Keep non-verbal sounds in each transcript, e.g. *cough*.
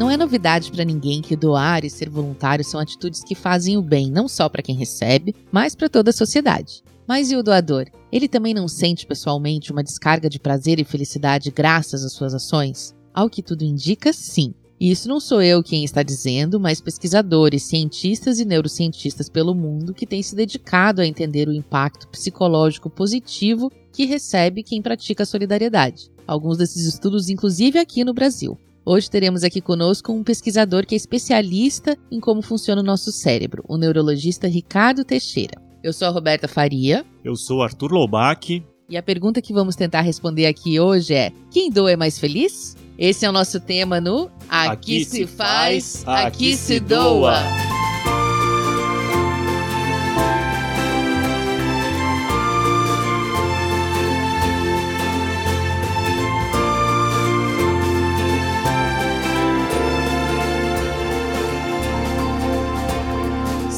Não é novidade para ninguém que doar e ser voluntário são atitudes que fazem o bem não só para quem recebe, mas para toda a sociedade. Mas e o doador? Ele também não sente pessoalmente uma descarga de prazer e felicidade graças às suas ações? Ao que tudo indica, sim. E isso não sou eu quem está dizendo, mas pesquisadores, cientistas e neurocientistas pelo mundo que têm se dedicado a entender o impacto psicológico positivo que recebe quem pratica a solidariedade. Alguns desses estudos, inclusive aqui no Brasil. Hoje teremos aqui conosco um pesquisador que é especialista em como funciona o nosso cérebro, o neurologista Ricardo Teixeira. Eu sou a Roberta Faria. Eu sou Arthur Loubach. E a pergunta que vamos tentar responder aqui hoje é: quem doa é mais feliz? Esse é o nosso tema no Aqui, aqui se faz, aqui, aqui se doa.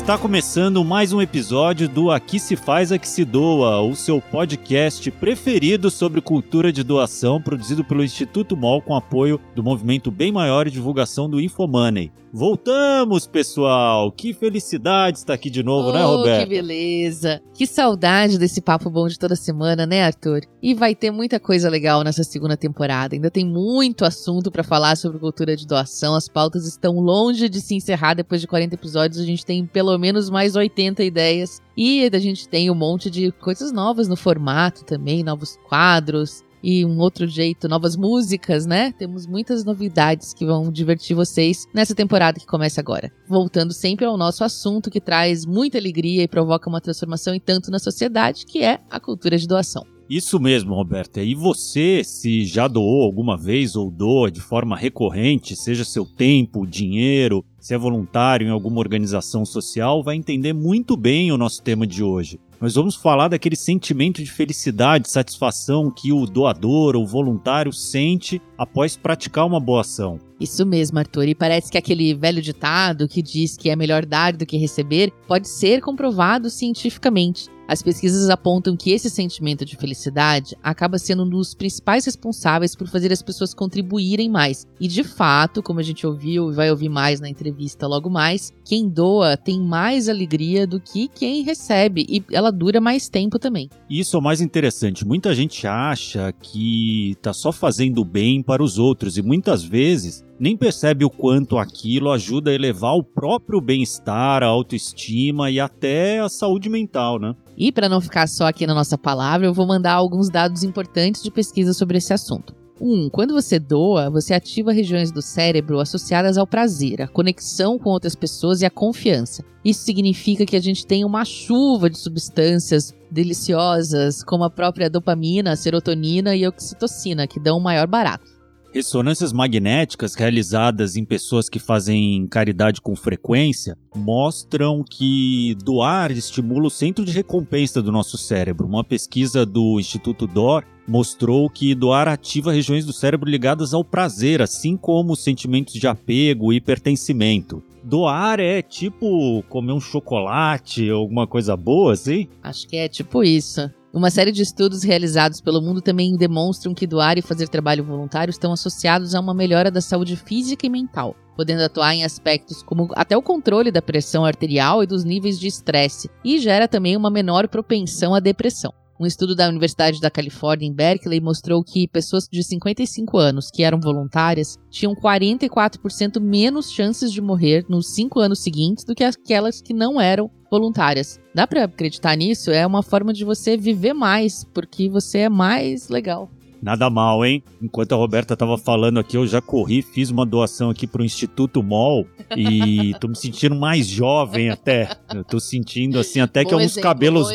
Está começando mais um episódio do Aqui se faz, aqui se doa, o seu podcast preferido sobre cultura de doação, produzido pelo Instituto MOL com apoio do movimento Bem Maior e divulgação do Infomoney. Voltamos, pessoal! Que felicidade estar aqui de novo, né, oh, né, Roberto? Que beleza! Que saudade desse papo bom de toda semana, né, Arthur? E vai ter muita coisa legal nessa segunda temporada. Ainda tem muito assunto para falar sobre cultura de doação. As pautas estão longe de se encerrar depois de 40 episódios. A gente tem pelo menos mais 80 ideias. E a gente tem um monte de coisas novas no formato também, novos quadros, e um outro jeito, novas músicas, né? Temos muitas novidades que vão divertir vocês nessa temporada que começa agora. Voltando sempre ao nosso assunto que traz muita alegria e provoca uma transformação e tanto na sociedade, que é a cultura de doação. Isso mesmo, Roberta. E você, se já doou alguma vez ou doa de forma recorrente, seja seu tempo, dinheiro, se é voluntário em alguma organização social, vai entender muito bem o nosso tema de hoje nós vamos falar daquele sentimento de felicidade, satisfação que o doador ou voluntário sente após praticar uma boa ação. Isso mesmo, Arthur. E parece que aquele velho ditado que diz que é melhor dar do que receber pode ser comprovado cientificamente. As pesquisas apontam que esse sentimento de felicidade acaba sendo um dos principais responsáveis por fazer as pessoas contribuírem mais. E de fato, como a gente ouviu e vai ouvir mais na entrevista logo mais, quem doa tem mais alegria do que quem recebe e ela dura mais tempo também. Isso é o mais interessante. Muita gente acha que tá só fazendo bem para os outros e muitas vezes nem percebe o quanto aquilo ajuda a elevar o próprio bem-estar, a autoestima e até a saúde mental, né? E para não ficar só aqui na nossa palavra, eu vou mandar alguns dados importantes de pesquisa sobre esse assunto. 1. Um, quando você doa, você ativa regiões do cérebro associadas ao prazer, a conexão com outras pessoas e a confiança. Isso significa que a gente tem uma chuva de substâncias deliciosas, como a própria dopamina, serotonina e oxitocina, que dão um maior barato. Ressonâncias magnéticas realizadas em pessoas que fazem caridade com frequência mostram que doar estimula o centro de recompensa do nosso cérebro. Uma pesquisa do Instituto DOR mostrou que doar ativa regiões do cérebro ligadas ao prazer, assim como sentimentos de apego e pertencimento. Doar é tipo comer um chocolate, alguma coisa boa, assim? Acho que é tipo isso. Uma série de estudos realizados pelo mundo também demonstram que doar e fazer trabalho voluntário estão associados a uma melhora da saúde física e mental, podendo atuar em aspectos como até o controle da pressão arterial e dos níveis de estresse, e gera também uma menor propensão à depressão. Um estudo da Universidade da Califórnia em Berkeley mostrou que pessoas de 55 anos que eram voluntárias tinham 44% menos chances de morrer nos cinco anos seguintes do que aquelas que não eram voluntárias. Dá para acreditar nisso? É uma forma de você viver mais, porque você é mais legal. Nada mal, hein? Enquanto a Roberta tava falando aqui, eu já corri, fiz uma doação aqui pro Instituto MOL e *laughs* tô me sentindo mais jovem até. Eu tô sentindo assim até que alguns exemplo, cabelos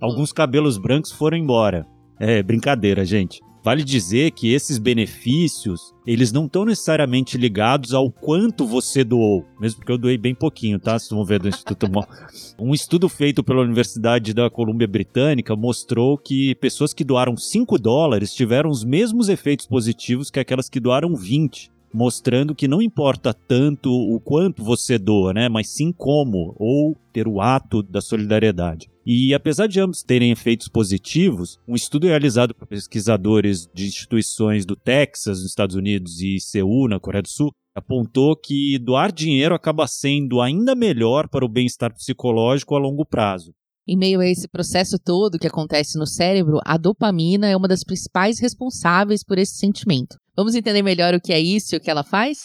alguns cabelos brancos foram embora. É brincadeira, gente. Vale dizer que esses benefícios, eles não estão necessariamente ligados ao quanto você doou, mesmo porque eu doei bem pouquinho, tá? Vocês vão ver do Instituto Mo. Um estudo feito pela Universidade da Colômbia Britânica mostrou que pessoas que doaram 5 dólares tiveram os mesmos efeitos positivos que aquelas que doaram 20 mostrando que não importa tanto o quanto você doa, né, mas sim como ou ter o ato da solidariedade. E apesar de ambos terem efeitos positivos, um estudo realizado por pesquisadores de instituições do Texas, nos Estados Unidos, e Seul, na Coreia do Sul, apontou que doar dinheiro acaba sendo ainda melhor para o bem-estar psicológico a longo prazo. Em meio a esse processo todo que acontece no cérebro, a dopamina é uma das principais responsáveis por esse sentimento. Vamos entender melhor o que é isso e o que ela faz?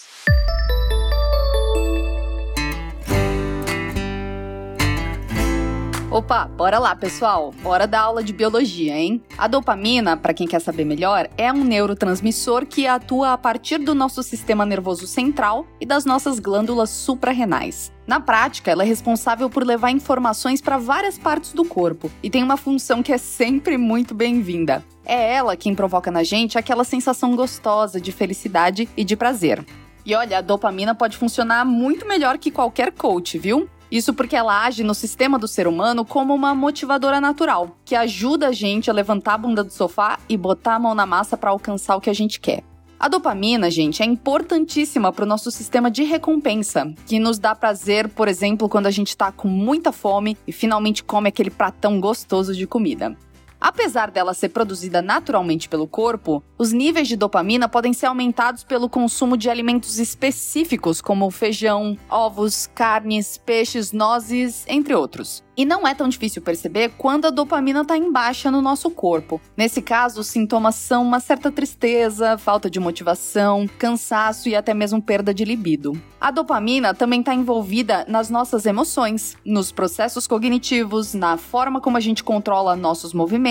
Opa, bora lá, pessoal. Bora da aula de biologia, hein? A dopamina, para quem quer saber melhor, é um neurotransmissor que atua a partir do nosso sistema nervoso central e das nossas glândulas suprarrenais. Na prática, ela é responsável por levar informações para várias partes do corpo e tem uma função que é sempre muito bem-vinda. É ela quem provoca na gente aquela sensação gostosa de felicidade e de prazer. E olha, a dopamina pode funcionar muito melhor que qualquer coach, viu? Isso porque ela age no sistema do ser humano como uma motivadora natural, que ajuda a gente a levantar a bunda do sofá e botar a mão na massa para alcançar o que a gente quer. A dopamina, gente, é importantíssima para o nosso sistema de recompensa, que nos dá prazer, por exemplo, quando a gente está com muita fome e finalmente come aquele pratão gostoso de comida. Apesar dela ser produzida naturalmente pelo corpo, os níveis de dopamina podem ser aumentados pelo consumo de alimentos específicos, como feijão, ovos, carnes, peixes, nozes, entre outros. E não é tão difícil perceber quando a dopamina está em baixa no nosso corpo. Nesse caso, os sintomas são uma certa tristeza, falta de motivação, cansaço e até mesmo perda de libido. A dopamina também está envolvida nas nossas emoções, nos processos cognitivos, na forma como a gente controla nossos movimentos,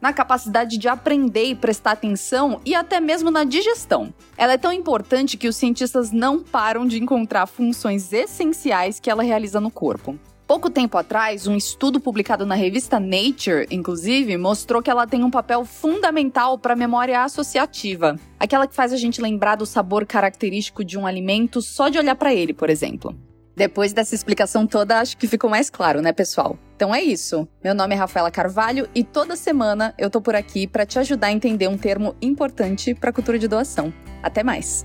na capacidade de aprender e prestar atenção e até mesmo na digestão. Ela é tão importante que os cientistas não param de encontrar funções essenciais que ela realiza no corpo. Pouco tempo atrás, um estudo publicado na revista Nature, inclusive, mostrou que ela tem um papel fundamental para a memória associativa, aquela que faz a gente lembrar do sabor característico de um alimento só de olhar para ele, por exemplo. Depois dessa explicação toda, acho que ficou mais claro, né, pessoal? Então é isso. Meu nome é Rafaela Carvalho e toda semana eu tô por aqui para te ajudar a entender um termo importante para a cultura de doação. Até mais.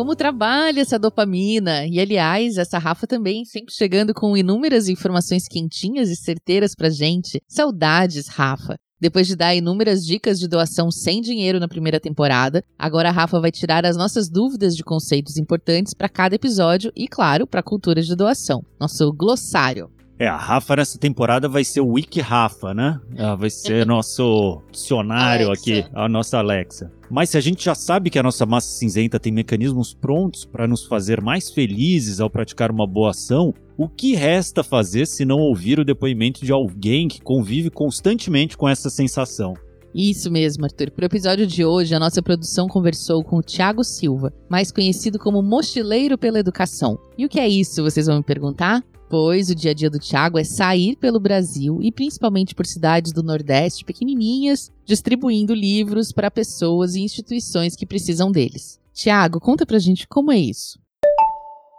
como trabalha essa dopamina. E aliás, essa Rafa também sempre chegando com inúmeras informações quentinhas e certeiras pra gente. Saudades, Rafa. Depois de dar inúmeras dicas de doação sem dinheiro na primeira temporada, agora a Rafa vai tirar as nossas dúvidas de conceitos importantes para cada episódio e, claro, para a cultura de doação, nosso glossário. É, a Rafa nessa temporada vai ser o Wiki Rafa, né? Ela vai ser *laughs* nosso dicionário Alexa. aqui, a nossa Alexa. Mas se a gente já sabe que a nossa massa cinzenta tem mecanismos prontos para nos fazer mais felizes ao praticar uma boa ação, o que resta fazer se não ouvir o depoimento de alguém que convive constantemente com essa sensação? Isso mesmo, Arthur. Para o episódio de hoje, a nossa produção conversou com o Tiago Silva, mais conhecido como Mochileiro pela Educação. E o que é isso, vocês vão me perguntar? Pois o dia a dia do Tiago é sair pelo Brasil e principalmente por cidades do Nordeste pequenininhas, distribuindo livros para pessoas e instituições que precisam deles. Tiago, conta pra gente como é isso.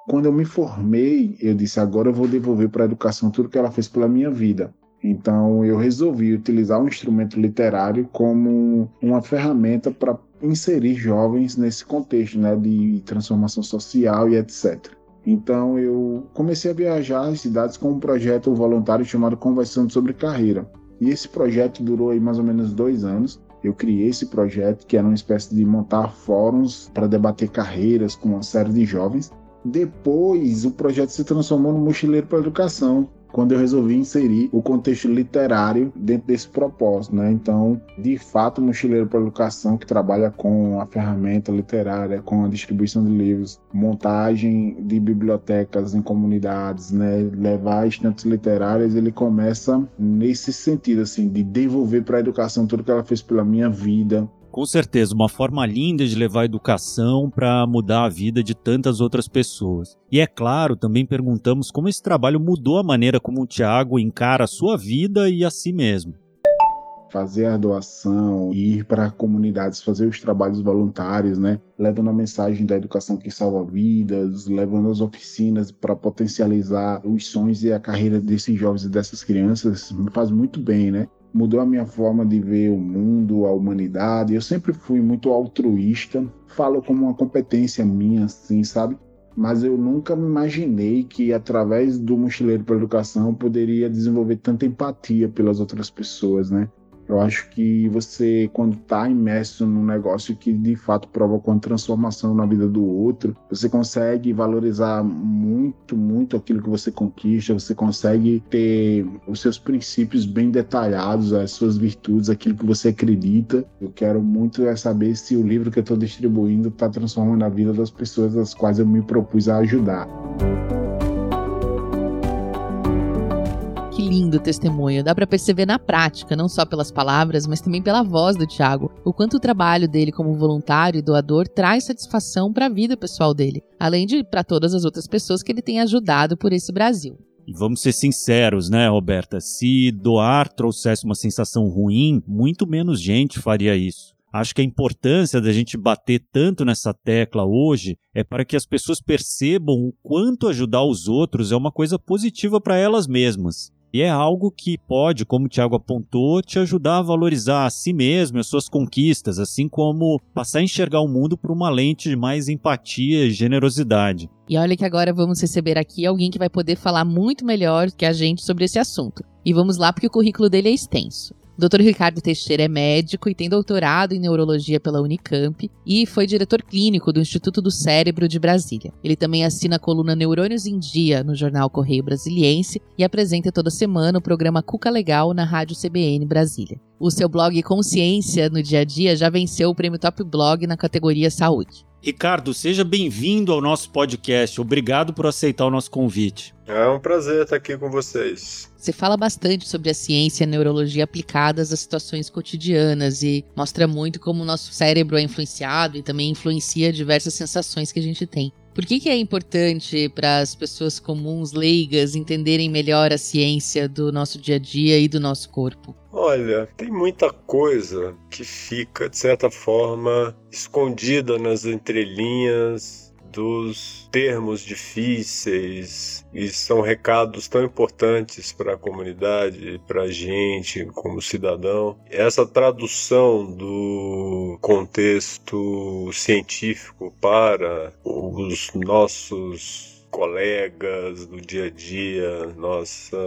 Quando eu me formei, eu disse: agora eu vou devolver para a educação tudo que ela fez pela minha vida. Então eu resolvi utilizar um instrumento literário como uma ferramenta para inserir jovens nesse contexto né, de transformação social e etc. Então eu comecei a viajar às cidades com um projeto voluntário chamado Conversando sobre Carreira. E esse projeto durou aí mais ou menos dois anos. Eu criei esse projeto que era uma espécie de montar fóruns para debater carreiras com uma série de jovens. Depois o projeto se transformou no Mochileiro para a Educação, quando eu resolvi inserir o contexto literário dentro desse propósito, né? Então, de fato, o Mochileiro para Educação, que trabalha com a ferramenta literária, com a distribuição de livros, montagem de bibliotecas em comunidades, né? Levar estantes literárias, ele começa nesse sentido, assim, de devolver para a educação tudo que ela fez pela minha vida, com certeza, uma forma linda de levar a educação para mudar a vida de tantas outras pessoas. E é claro, também perguntamos como esse trabalho mudou a maneira como o Tiago encara a sua vida e a si mesmo. Fazer a doação, ir para comunidades, fazer os trabalhos voluntários, né? Levando a mensagem da educação que salva vidas, levando as oficinas para potencializar os sonhos e a carreira desses jovens e dessas crianças, me faz muito bem, né? Mudou a minha forma de ver o mundo, a humanidade. Eu sempre fui muito altruísta, falo como uma competência minha, assim, sabe? Mas eu nunca me imaginei que através do Mochileiro para Educação eu poderia desenvolver tanta empatia pelas outras pessoas, né? Eu acho que você, quando está imerso num negócio que de fato provoca uma transformação na vida do outro, você consegue valorizar muito, muito aquilo que você conquista, você consegue ter os seus princípios bem detalhados, as suas virtudes, aquilo que você acredita. Eu quero muito é saber se o livro que eu estou distribuindo está transformando a vida das pessoas das quais eu me propus a ajudar. Que lindo testemunho. Dá para perceber na prática, não só pelas palavras, mas também pela voz do Tiago, o quanto o trabalho dele como voluntário e doador traz satisfação para a vida pessoal dele, além de para todas as outras pessoas que ele tem ajudado por esse Brasil. E vamos ser sinceros, né, Roberta? Se doar trouxesse uma sensação ruim, muito menos gente faria isso. Acho que a importância da gente bater tanto nessa tecla hoje é para que as pessoas percebam o quanto ajudar os outros é uma coisa positiva para elas mesmas. E é algo que pode, como o Tiago apontou, te ajudar a valorizar a si mesmo e as suas conquistas, assim como passar a enxergar o mundo por uma lente de mais empatia e generosidade. E olha que agora vamos receber aqui alguém que vai poder falar muito melhor que a gente sobre esse assunto. E vamos lá porque o currículo dele é extenso. Dr. Ricardo Teixeira é médico e tem doutorado em neurologia pela Unicamp e foi diretor clínico do Instituto do Cérebro de Brasília. Ele também assina a coluna Neurônios em Dia no jornal Correio Brasiliense e apresenta toda semana o programa Cuca Legal na Rádio CBN Brasília. O seu blog Consciência no Dia a Dia já venceu o prêmio Top Blog na categoria Saúde. Ricardo, seja bem-vindo ao nosso podcast. Obrigado por aceitar o nosso convite. É um prazer estar aqui com vocês. Você fala bastante sobre a ciência e a neurologia aplicadas às situações cotidianas e mostra muito como o nosso cérebro é influenciado e também influencia diversas sensações que a gente tem. Por que, que é importante para as pessoas comuns, leigas, entenderem melhor a ciência do nosso dia a dia e do nosso corpo? Olha, tem muita coisa que fica, de certa forma, escondida nas entrelinhas dos termos difíceis e são recados tão importantes para a comunidade, para a gente como cidadão. Essa tradução do contexto científico para os nossos colegas do dia a dia, nossa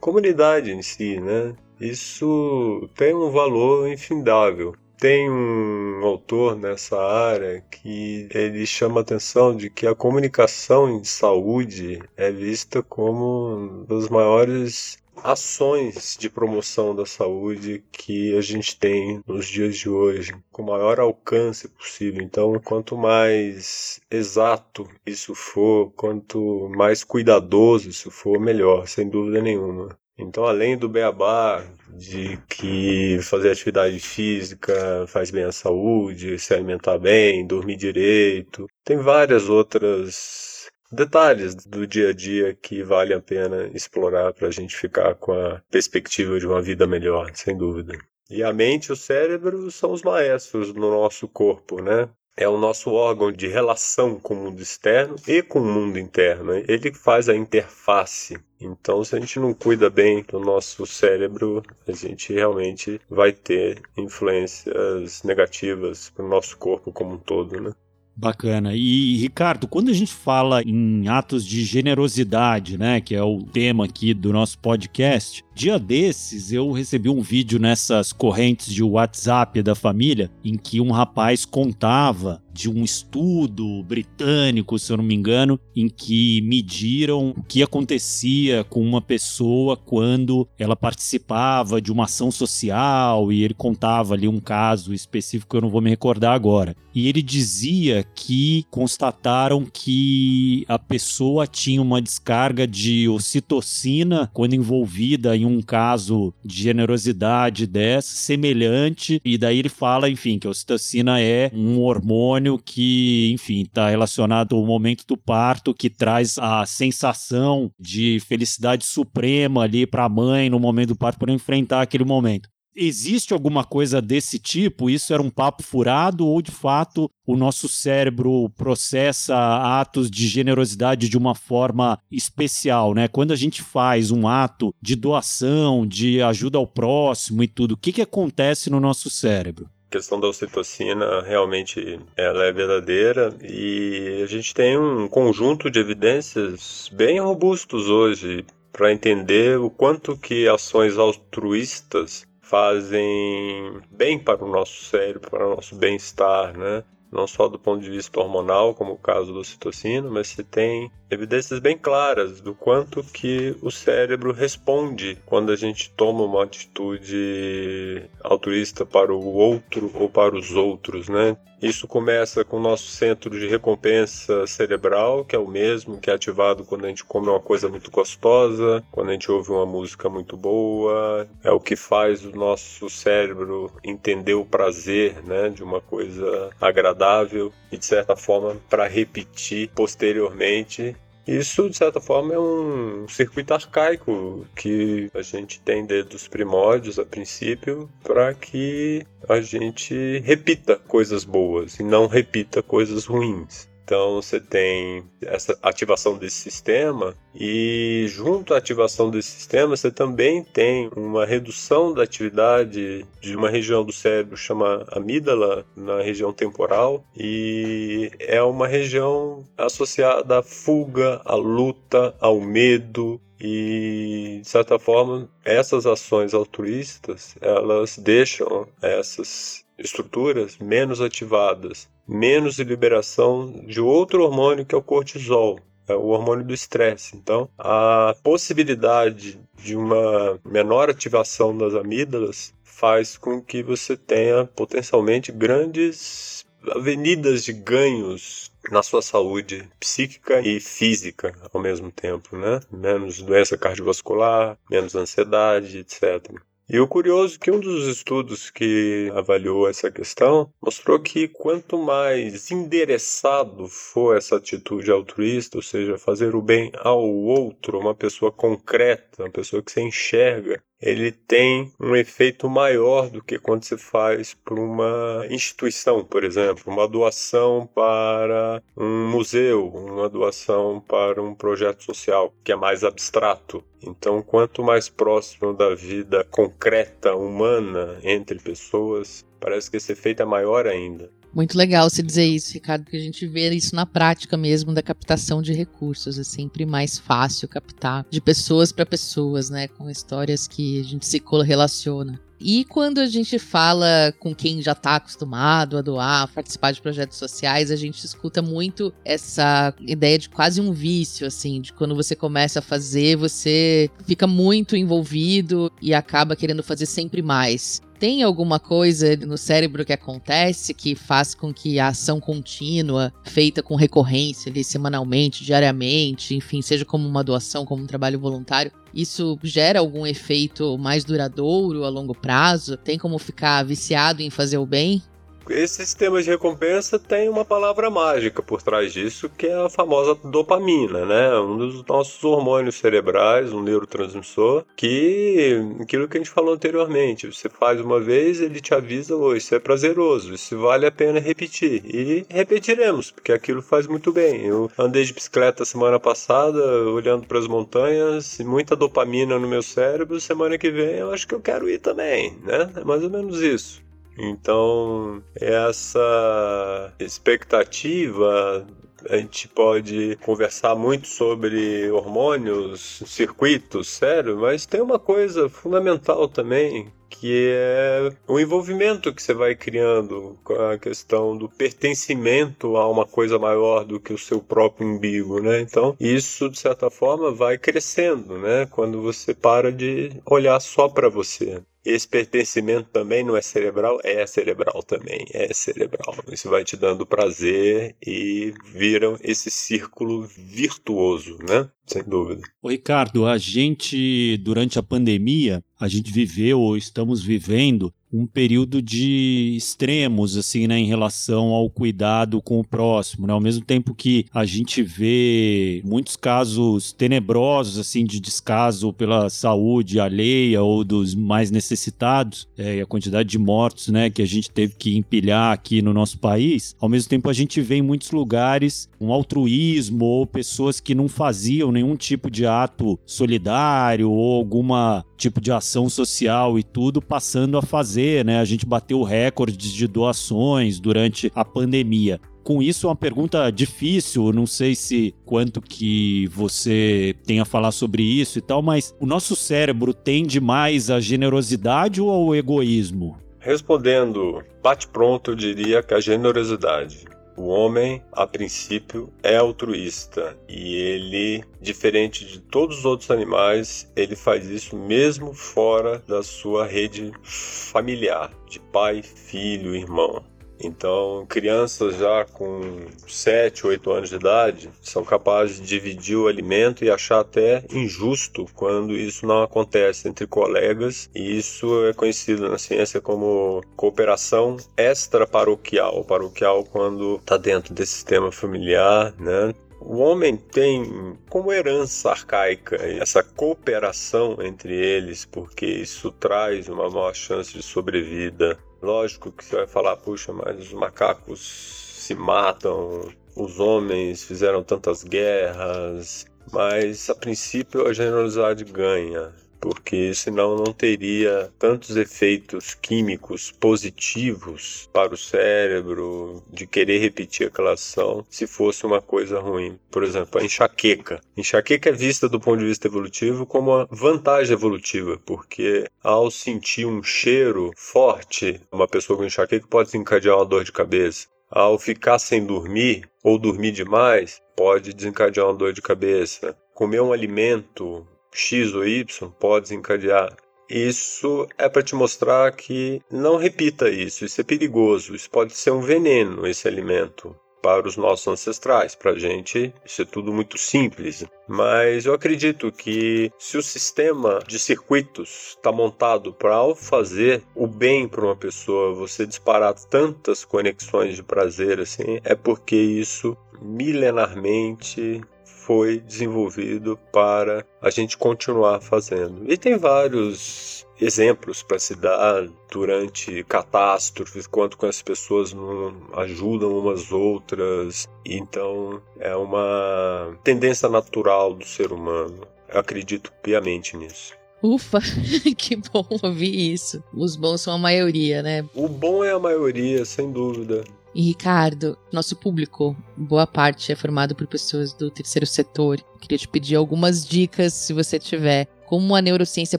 comunidade em si, né? Isso tem um valor infindável. Tem um autor nessa área que ele chama a atenção de que a comunicação em saúde é vista como uma das maiores ações de promoção da saúde que a gente tem nos dias de hoje, com o maior alcance possível. Então, quanto mais exato isso for, quanto mais cuidadoso isso for, melhor, sem dúvida nenhuma. Então, além do beabá de que fazer atividade física faz bem à saúde, se alimentar bem, dormir direito, tem várias outras detalhes do dia a dia que vale a pena explorar para a gente ficar com a perspectiva de uma vida melhor, sem dúvida. E a mente e o cérebro são os maestros no nosso corpo, né? É o nosso órgão de relação com o mundo externo e com o mundo interno. Ele faz a interface. Então, se a gente não cuida bem do nosso cérebro, a gente realmente vai ter influências negativas para o nosso corpo como um todo, né? Bacana. E, Ricardo, quando a gente fala em atos de generosidade, né, que é o tema aqui do nosso podcast, dia desses eu recebi um vídeo nessas correntes de WhatsApp da família em que um rapaz contava de um estudo britânico, se eu não me engano, em que mediram o que acontecia com uma pessoa quando ela participava de uma ação social e ele contava ali um caso específico que eu não vou me recordar agora. E ele dizia que constataram que a pessoa tinha uma descarga de ocitocina quando envolvida em um caso de generosidade dessa, semelhante, e daí ele fala, enfim, que a ocitocina é um hormônio hormônio que, enfim, está relacionado ao momento do parto, que traz a sensação de felicidade suprema ali para a mãe no momento do parto para enfrentar aquele momento. Existe alguma coisa desse tipo? Isso era um papo furado ou de fato o nosso cérebro processa atos de generosidade de uma forma especial, né? Quando a gente faz um ato de doação, de ajuda ao próximo e tudo, o que, que acontece no nosso cérebro? Questão da ocitocina realmente ela é verdadeira e a gente tem um conjunto de evidências bem robustos hoje para entender o quanto que ações altruístas fazem bem para o nosso cérebro, para o nosso bem-estar, né? Não só do ponto de vista hormonal, como o caso do citocina, mas se tem evidências bem claras do quanto que o cérebro responde quando a gente toma uma atitude altruísta para o outro ou para os outros, né? Isso começa com o nosso centro de recompensa cerebral, que é o mesmo que é ativado quando a gente come uma coisa muito gostosa, quando a gente ouve uma música muito boa, é o que faz o nosso cérebro entender o prazer, né, de uma coisa agradável e de certa forma para repetir posteriormente isso, de certa forma, é um circuito arcaico que a gente tem desde os primórdios, a princípio, para que a gente repita coisas boas e não repita coisas ruins. Então você tem essa ativação desse sistema e junto à ativação desse sistema você também tem uma redução da atividade de uma região do cérebro chamada amígdala na região temporal e é uma região associada à fuga, à luta, ao medo, e de certa forma essas ações altruístas elas deixam essas estruturas menos ativadas menos liberação de outro hormônio que é o cortisol, é o hormônio do estresse. Então, a possibilidade de uma menor ativação das amígdalas faz com que você tenha potencialmente grandes avenidas de ganhos na sua saúde psíquica e física ao mesmo tempo, né? Menos doença cardiovascular, menos ansiedade, etc. E o curioso é que um dos estudos que avaliou essa questão mostrou que quanto mais endereçado for essa atitude altruísta, ou seja, fazer o bem ao outro, uma pessoa concreta, uma pessoa que se enxerga, ele tem um efeito maior do que quando se faz por uma instituição, por exemplo, uma doação para um museu, uma doação para um projeto social, que é mais abstrato. Então, quanto mais próximo da vida concreta, humana, entre pessoas, parece que esse efeito é maior ainda. Muito legal você dizer isso, Ricardo, porque a gente vê isso na prática mesmo da captação de recursos. É sempre mais fácil captar de pessoas para pessoas, né? Com histórias que a gente se relaciona. E quando a gente fala com quem já está acostumado a doar, a participar de projetos sociais, a gente escuta muito essa ideia de quase um vício, assim, de quando você começa a fazer, você fica muito envolvido e acaba querendo fazer sempre mais tem alguma coisa no cérebro que acontece que faz com que a ação contínua, feita com recorrência ali, semanalmente, diariamente, enfim, seja como uma doação, como um trabalho voluntário, isso gera algum efeito mais duradouro a longo prazo? Tem como ficar viciado em fazer o bem? Esse sistema de recompensa tem uma palavra mágica por trás disso, que é a famosa dopamina, né? Um dos nossos hormônios cerebrais, um neurotransmissor, que aquilo que a gente falou anteriormente, você faz uma vez, ele te avisa, oh, isso é prazeroso, isso vale a pena repetir. E repetiremos, porque aquilo faz muito bem. Eu andei de bicicleta semana passada, olhando para as montanhas, muita dopamina no meu cérebro, semana que vem eu acho que eu quero ir também, né? É mais ou menos isso. Então, essa expectativa a gente pode conversar muito sobre hormônios, circuitos, sério, mas tem uma coisa fundamental também, que é o envolvimento que você vai criando com a questão do pertencimento a uma coisa maior do que o seu próprio umbigo, né? Então, isso de certa forma vai crescendo, né? Quando você para de olhar só para você. Esse pertencimento também não é cerebral? É cerebral também, é cerebral. Isso vai te dando prazer e viram esse círculo virtuoso, né? Sem dúvida. Ricardo, a gente, durante a pandemia, a gente viveu ou estamos vivendo um período de extremos assim, né, em relação ao cuidado com o próximo, né? Ao mesmo tempo que a gente vê muitos casos tenebrosos assim de descaso pela saúde alheia ou dos mais necessitados, é, e a quantidade de mortos, né, que a gente teve que empilhar aqui no nosso país, ao mesmo tempo a gente vê em muitos lugares um altruísmo ou pessoas que não faziam nenhum tipo de ato solidário ou alguma tipo de ação social e tudo passando a fazer, né? A gente bateu recordes de doações durante a pandemia. com isso uma pergunta difícil, não sei se quanto que você tem a falar sobre isso e tal, mas o nosso cérebro tende mais à generosidade ou ao egoísmo? Respondendo bate pronto, eu diria que a generosidade. O homem, a princípio, é altruísta e ele, diferente de todos os outros animais, ele faz isso mesmo fora da sua rede familiar, de pai, filho, irmão. Então, crianças já com 7, 8 anos de idade são capazes de dividir o alimento e achar até injusto quando isso não acontece entre colegas, e isso é conhecido na ciência como cooperação extraparoquial. Paroquial quando está dentro desse sistema familiar, né? O homem tem como herança arcaica essa cooperação entre eles, porque isso traz uma maior chance de sobrevida Lógico que você vai falar, puxa, mas os macacos se matam, os homens fizeram tantas guerras, mas a princípio a generosidade ganha porque senão não teria tantos efeitos químicos positivos para o cérebro de querer repetir aquela ação se fosse uma coisa ruim. Por exemplo, a enxaqueca. Enxaqueca é vista do ponto de vista evolutivo como uma vantagem evolutiva, porque ao sentir um cheiro forte, uma pessoa com enxaqueca pode desencadear uma dor de cabeça. Ao ficar sem dormir ou dormir demais, pode desencadear uma dor de cabeça. Comer um alimento X ou Y pode desencadear. Isso é para te mostrar que não repita isso, isso é perigoso, isso pode ser um veneno, esse alimento. Para os nossos ancestrais, para a gente, isso é tudo muito simples. Mas eu acredito que se o sistema de circuitos está montado para, ao fazer o bem para uma pessoa, você disparar tantas conexões de prazer assim, é porque isso milenarmente foi desenvolvido para a gente continuar fazendo. E tem vários exemplos para se dar durante catástrofes, quanto com as pessoas não ajudam umas outras. Então é uma tendência natural do ser humano. Eu acredito piamente nisso. Ufa, *laughs* que bom ouvir isso. Os bons são a maioria, né? O bom é a maioria, sem dúvida. E Ricardo, nosso público, boa parte é formado por pessoas do terceiro setor. Queria te pedir algumas dicas, se você tiver, como a neurociência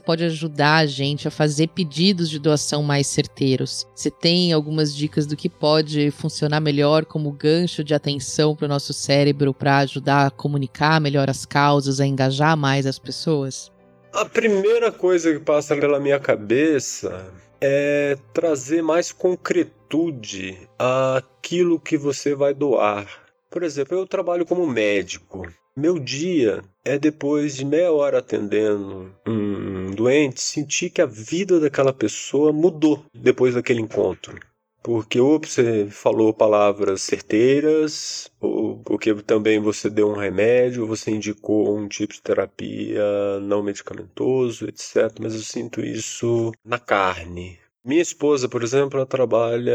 pode ajudar a gente a fazer pedidos de doação mais certeiros. Você tem algumas dicas do que pode funcionar melhor como gancho de atenção para o nosso cérebro para ajudar a comunicar melhor as causas, a engajar mais as pessoas? A primeira coisa que passa pela minha cabeça é trazer mais concretude àquilo que você vai doar. Por exemplo, eu trabalho como médico. Meu dia é depois de meia hora atendendo um doente, sentir que a vida daquela pessoa mudou depois daquele encontro. Porque ou você falou palavras certeiras, ou porque também você deu um remédio, você indicou um tipo de terapia não medicamentoso, etc. Mas eu sinto isso na carne. Minha esposa, por exemplo, ela trabalha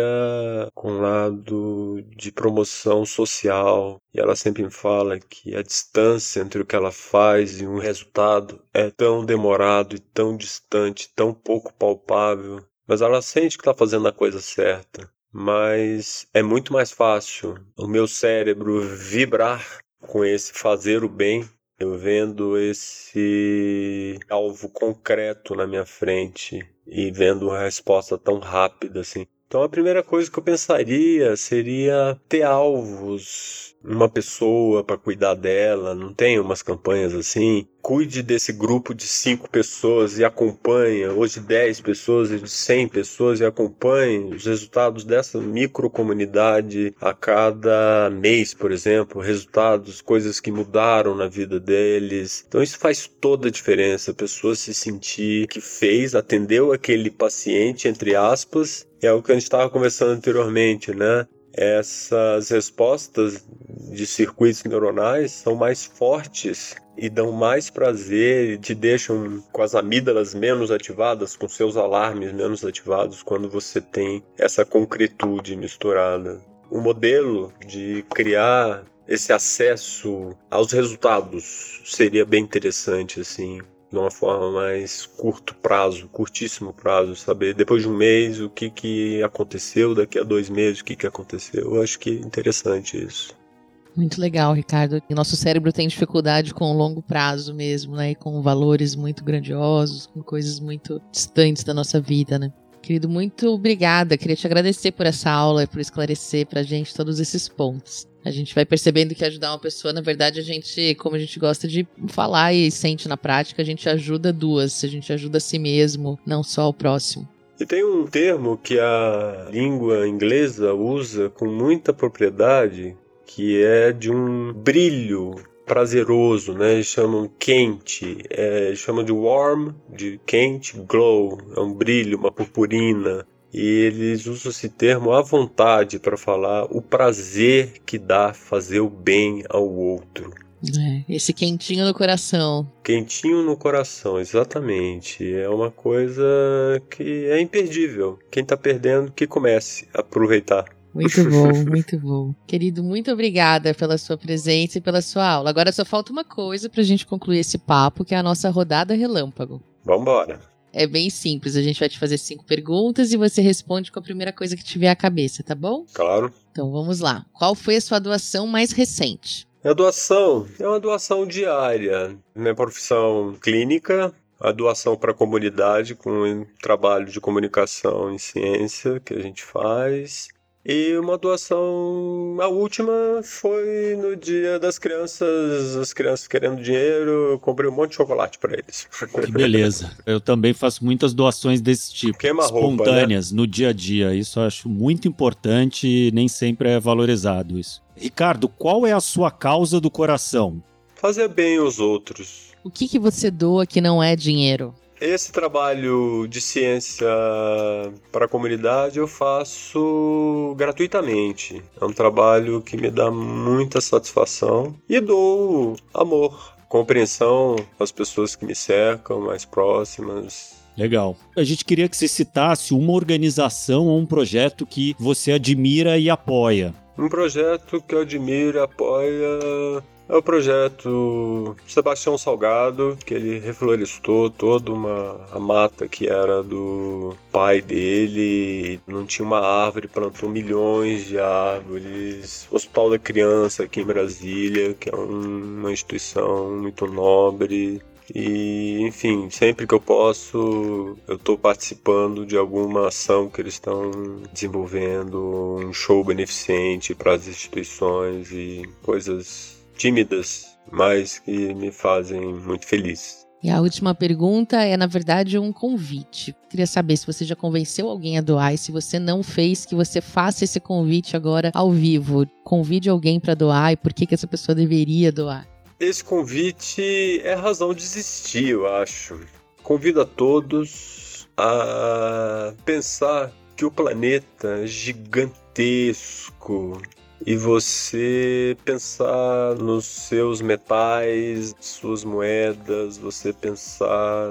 com um lado de promoção social e ela sempre me fala que a distância entre o que ela faz e um resultado é tão demorado e tão distante, tão pouco palpável mas ela sente que está fazendo a coisa certa. Mas é muito mais fácil o meu cérebro vibrar com esse fazer o bem, eu vendo esse alvo concreto na minha frente e vendo uma resposta tão rápida assim. Então a primeira coisa que eu pensaria seria ter alvos, uma pessoa para cuidar dela, não tem umas campanhas assim? Cuide desse grupo de cinco pessoas e acompanhe, hoje 10 pessoas e 100 pessoas e acompanhe os resultados dessa microcomunidade a cada mês, por exemplo, resultados, coisas que mudaram na vida deles. Então isso faz toda a diferença, a pessoa se sentir que fez, atendeu aquele paciente, entre aspas, é o que a gente estava conversando anteriormente, né? Essas respostas de circuitos neuronais são mais fortes e dão mais prazer e te deixam com as amígdalas menos ativadas, com seus alarmes menos ativados quando você tem essa concretude misturada. O modelo de criar esse acesso aos resultados seria bem interessante assim de uma forma mais curto prazo, curtíssimo prazo, saber depois de um mês o que, que aconteceu, daqui a dois meses o que, que aconteceu. Eu acho que é interessante isso. Muito legal, Ricardo. Nosso cérebro tem dificuldade com o longo prazo mesmo, né? E com valores muito grandiosos, com coisas muito distantes da nossa vida, né? Querido, muito obrigada. Queria te agradecer por essa aula e por esclarecer pra gente todos esses pontos. A gente vai percebendo que ajudar uma pessoa, na verdade, a gente, como a gente gosta de falar e sente na prática, a gente ajuda duas, a gente ajuda a si mesmo, não só o próximo. E tem um termo que a língua inglesa usa com muita propriedade, que é de um brilho prazeroso, né? Eles chamam quente, é, eles chamam de warm, de quente, glow, é um brilho, uma purpurina. E eles usam esse termo à vontade para falar o prazer que dá fazer o bem ao outro. É, esse quentinho no coração. Quentinho no coração, exatamente. É uma coisa que é imperdível. Quem está perdendo, que comece a aproveitar. Muito *laughs* bom, muito bom. Querido, muito obrigada pela sua presença e pela sua aula. Agora só falta uma coisa para a gente concluir esse papo, que é a nossa rodada relâmpago. Vambora. É bem simples, a gente vai te fazer cinco perguntas e você responde com a primeira coisa que tiver à cabeça, tá bom? Claro. Então vamos lá. Qual foi a sua doação mais recente? A doação é uma doação diária. Minha profissão clínica, a doação para a comunidade com um trabalho de comunicação em ciência que a gente faz. E uma doação, a última foi no dia das crianças, as crianças querendo dinheiro, eu comprei um monte de chocolate para eles. Que beleza. Eu também faço muitas doações desse tipo, Queima espontâneas, roupa, né? no dia a dia. Isso eu acho muito importante e nem sempre é valorizado isso. Ricardo, qual é a sua causa do coração? Fazer bem aos outros. O que, que você doa que não é dinheiro? Esse trabalho de ciência para a comunidade eu faço gratuitamente. É um trabalho que me dá muita satisfação e dou amor, compreensão às pessoas que me cercam, mais próximas. Legal. A gente queria que você citasse uma organização ou um projeto que você admira e apoia. Um projeto que eu admiro e apoia é o projeto Sebastião Salgado, que ele reflorestou toda uma a mata que era do pai dele, não tinha uma árvore, plantou milhões de árvores. Hospital da Criança aqui em Brasília, que é uma instituição muito nobre. E, enfim, sempre que eu posso, eu estou participando de alguma ação que eles estão desenvolvendo, um show beneficente para as instituições e coisas tímidas, mas que me fazem muito feliz. E a última pergunta é, na verdade, um convite. Queria saber se você já convenceu alguém a doar e se você não fez, que você faça esse convite agora ao vivo. Convide alguém para doar e por que, que essa pessoa deveria doar. Esse convite é razão de existir, eu acho. Convido a todos a pensar que o planeta é gigantesco, e você pensar nos seus metais, suas moedas, você pensar,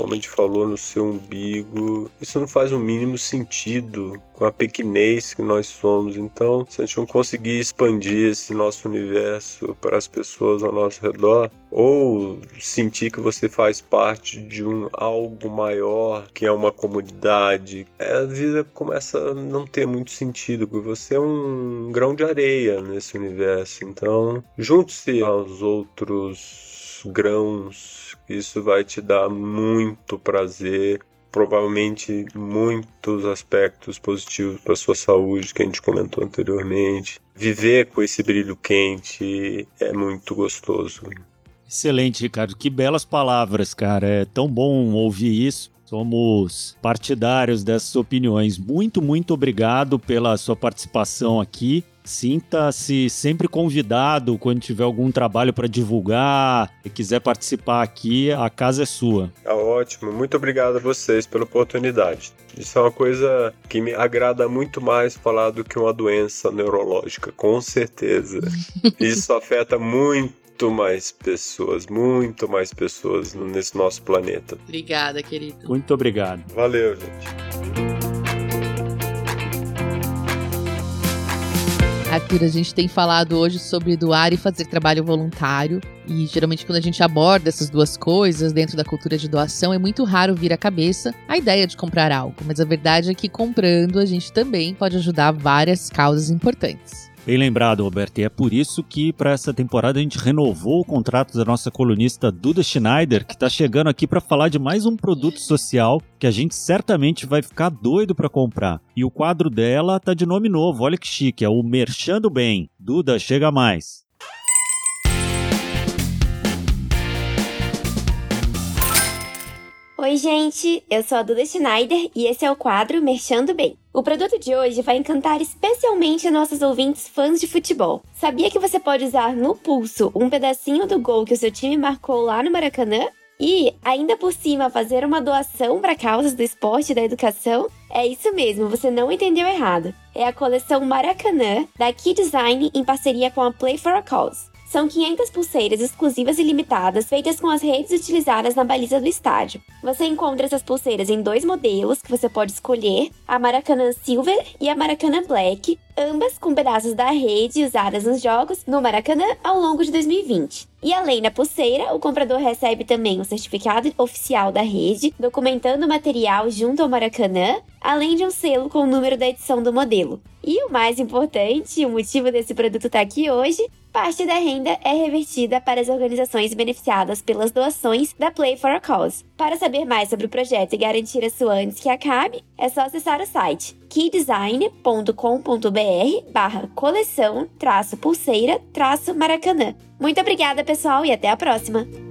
como a gente falou, no seu umbigo. Isso não faz o mínimo sentido com a pequenez que nós somos. Então, se a gente não conseguir expandir esse nosso universo para as pessoas ao nosso redor, ou sentir que você faz parte de um algo maior, que é uma comunidade, a vida começa a não ter muito sentido, porque você é um grão de areia nesse universo. Então, junte-se aos outros grãos, isso vai te dar muito prazer provavelmente muitos aspectos positivos para sua saúde que a gente comentou anteriormente. Viver com esse brilho quente é muito gostoso. Excelente, Ricardo. Que belas palavras, cara. É tão bom ouvir isso. Somos partidários dessas opiniões. Muito, muito obrigado pela sua participação aqui. Sinta-se sempre convidado quando tiver algum trabalho para divulgar e quiser participar aqui, a casa é sua. Tá ótimo, muito obrigado a vocês pela oportunidade. Isso é uma coisa que me agrada muito mais falar do que uma doença neurológica, com certeza. *laughs* Isso afeta muito mais pessoas, muito mais pessoas nesse nosso planeta. Obrigada, querido. Muito obrigado. Valeu, gente. Arthur, a gente tem falado hoje sobre doar e fazer trabalho voluntário. E geralmente, quando a gente aborda essas duas coisas dentro da cultura de doação, é muito raro vir à cabeça a ideia de comprar algo. Mas a verdade é que comprando, a gente também pode ajudar várias causas importantes. Bem lembrado, Roberto. E é por isso que para essa temporada a gente renovou o contrato da nossa colunista Duda Schneider, que está chegando aqui para falar de mais um produto social que a gente certamente vai ficar doido para comprar. E o quadro dela tá de nome novo, olha que chique, é o Merchando Bem. Duda, chega mais. Oi, gente! Eu sou a Duda Schneider e esse é o quadro Merchando Bem. O produto de hoje vai encantar especialmente nossos ouvintes fãs de futebol. Sabia que você pode usar no pulso um pedacinho do gol que o seu time marcou lá no Maracanã? E, ainda por cima, fazer uma doação para causas do esporte e da educação? É isso mesmo, você não entendeu errado. É a coleção Maracanã da Key Design em parceria com a Play for a Cause. São 500 pulseiras exclusivas e limitadas feitas com as redes utilizadas na baliza do estádio. Você encontra essas pulseiras em dois modelos que você pode escolher: a Maracanã Silver e a Maracanã Black, ambas com pedaços da rede usadas nos jogos no Maracanã ao longo de 2020. E além da pulseira, o comprador recebe também um certificado oficial da rede, documentando o material junto ao Maracanã, além de um selo com o número da edição do modelo. E o mais importante, o motivo desse produto estar tá aqui hoje, parte da renda é revertida para as organizações beneficiadas pelas doações da Play for a Cause. Para saber mais sobre o projeto e garantir a sua antes que acabe, é só acessar o site keydesign.com.br barra coleção pulseira maracanã. Muito obrigada, pessoal, e até a próxima!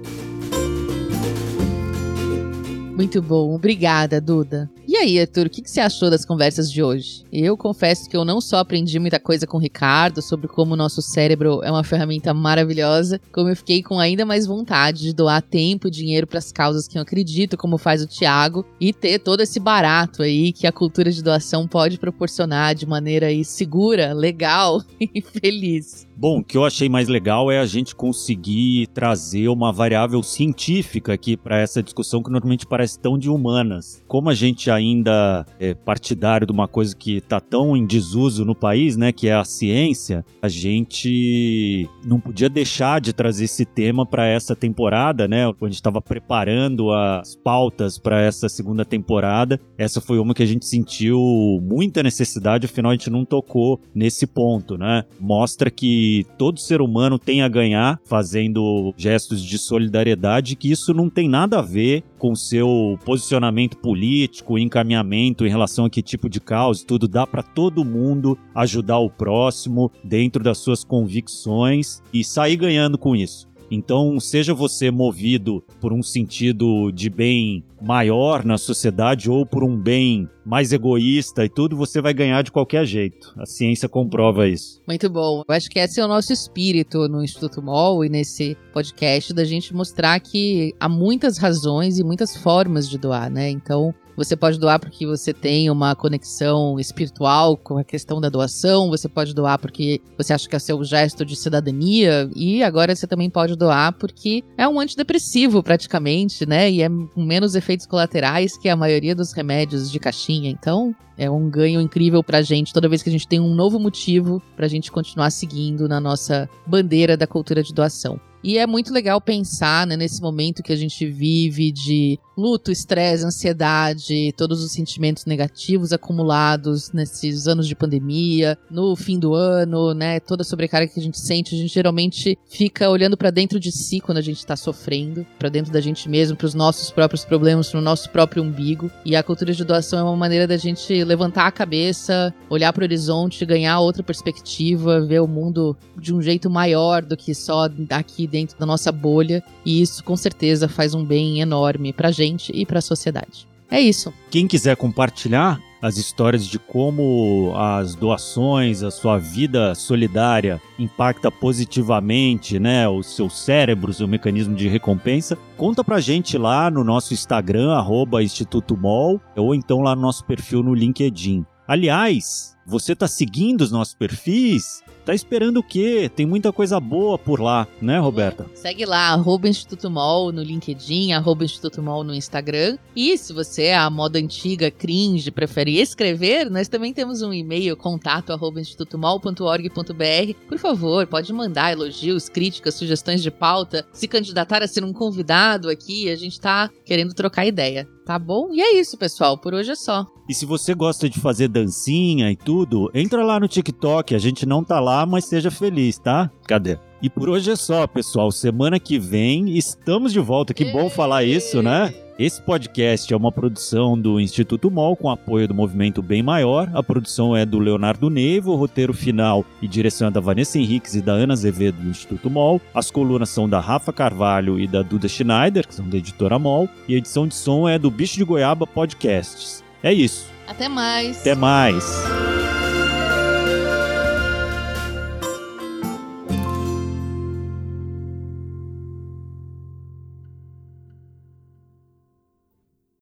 Muito bom, obrigada, Duda. E aí, Arthur, o que, você achou das conversas de hoje? Eu confesso que eu não só aprendi muita coisa com o Ricardo sobre como o nosso cérebro é uma ferramenta maravilhosa, como eu fiquei com ainda mais vontade de doar tempo e dinheiro para as causas que eu acredito, como faz o Tiago, e ter todo esse barato aí que a cultura de doação pode proporcionar de maneira aí segura, legal *laughs* e feliz. Bom, o que eu achei mais legal é a gente conseguir trazer uma variável científica aqui para essa discussão que normalmente parece tão de humanas. Como a gente ainda é partidário de uma coisa que está tão em desuso no país, né, que é a ciência, a gente não podia deixar de trazer esse tema para essa temporada, né? Quando a gente estava preparando as pautas para essa segunda temporada, essa foi uma que a gente sentiu muita necessidade, afinal a gente não tocou nesse ponto, né? Mostra que todo ser humano tem a ganhar fazendo gestos de solidariedade, que isso não tem nada a ver com seu posicionamento político, encaminhamento em relação a que tipo de causa, tudo dá para todo mundo ajudar o próximo dentro das suas convicções e sair ganhando com isso. Então, seja você movido por um sentido de bem maior na sociedade ou por um bem mais egoísta e tudo, você vai ganhar de qualquer jeito. A ciência comprova isso. Muito bom. Eu acho que esse é o nosso espírito no Instituto MOL e nesse podcast da gente mostrar que há muitas razões e muitas formas de doar, né? Então, você pode doar porque você tem uma conexão espiritual com a questão da doação. Você pode doar porque você acha que é seu gesto de cidadania. E agora você também pode doar porque é um antidepressivo, praticamente, né? E é com menos efeitos colaterais que a maioria dos remédios de caixinha. Então, é um ganho incrível pra gente toda vez que a gente tem um novo motivo pra gente continuar seguindo na nossa bandeira da cultura de doação. E é muito legal pensar né, nesse momento que a gente vive de luto, estresse, ansiedade, todos os sentimentos negativos acumulados nesses anos de pandemia, no fim do ano, né? Toda a sobrecarga que a gente sente, a gente geralmente fica olhando para dentro de si quando a gente tá sofrendo, para dentro da gente mesmo, para os nossos próprios problemas, para o nosso próprio umbigo. E a cultura de doação é uma maneira da gente levantar a cabeça, olhar para o horizonte, ganhar outra perspectiva, ver o mundo de um jeito maior do que só aqui dentro da nossa bolha, e isso com certeza faz um bem enorme pra gente e pra sociedade. É isso. Quem quiser compartilhar as histórias de como as doações, a sua vida solidária impacta positivamente, né, o seu cérebro, o seu mecanismo de recompensa, conta pra gente lá no nosso Instagram, arroba Instituto Mol, ou então lá no nosso perfil no LinkedIn. Aliás, você está seguindo os nossos perfis? Tá esperando o quê? Tem muita coisa boa por lá, né, Roberta? Segue lá, arroba Instituto Mol no LinkedIn, arroba Instituto Mol no Instagram. E se você é a moda antiga, cringe, prefere escrever, nós também temos um e-mail, contato arroba institutomol.org.br. Por favor, pode mandar elogios, críticas, sugestões de pauta, se candidatar a ser um convidado aqui, a gente tá querendo trocar ideia. Tá bom? E é isso, pessoal. Por hoje é só. E se você gosta de fazer dancinha e tudo, entra lá no TikTok. A gente não tá lá, mas seja feliz, tá? Cadê? E por hoje é só, pessoal. Semana que vem estamos de volta. Que bom falar isso, né? Esse podcast é uma produção do Instituto MOL com apoio do Movimento Bem Maior. A produção é do Leonardo Neivo, o roteiro final e direção é da Vanessa Henriques e da Ana Azevedo do Instituto MOL. As colunas são da Rafa Carvalho e da Duda Schneider, que são da editora MOL. E a edição de som é do Bicho de Goiaba Podcasts. É isso. Até mais. Até mais.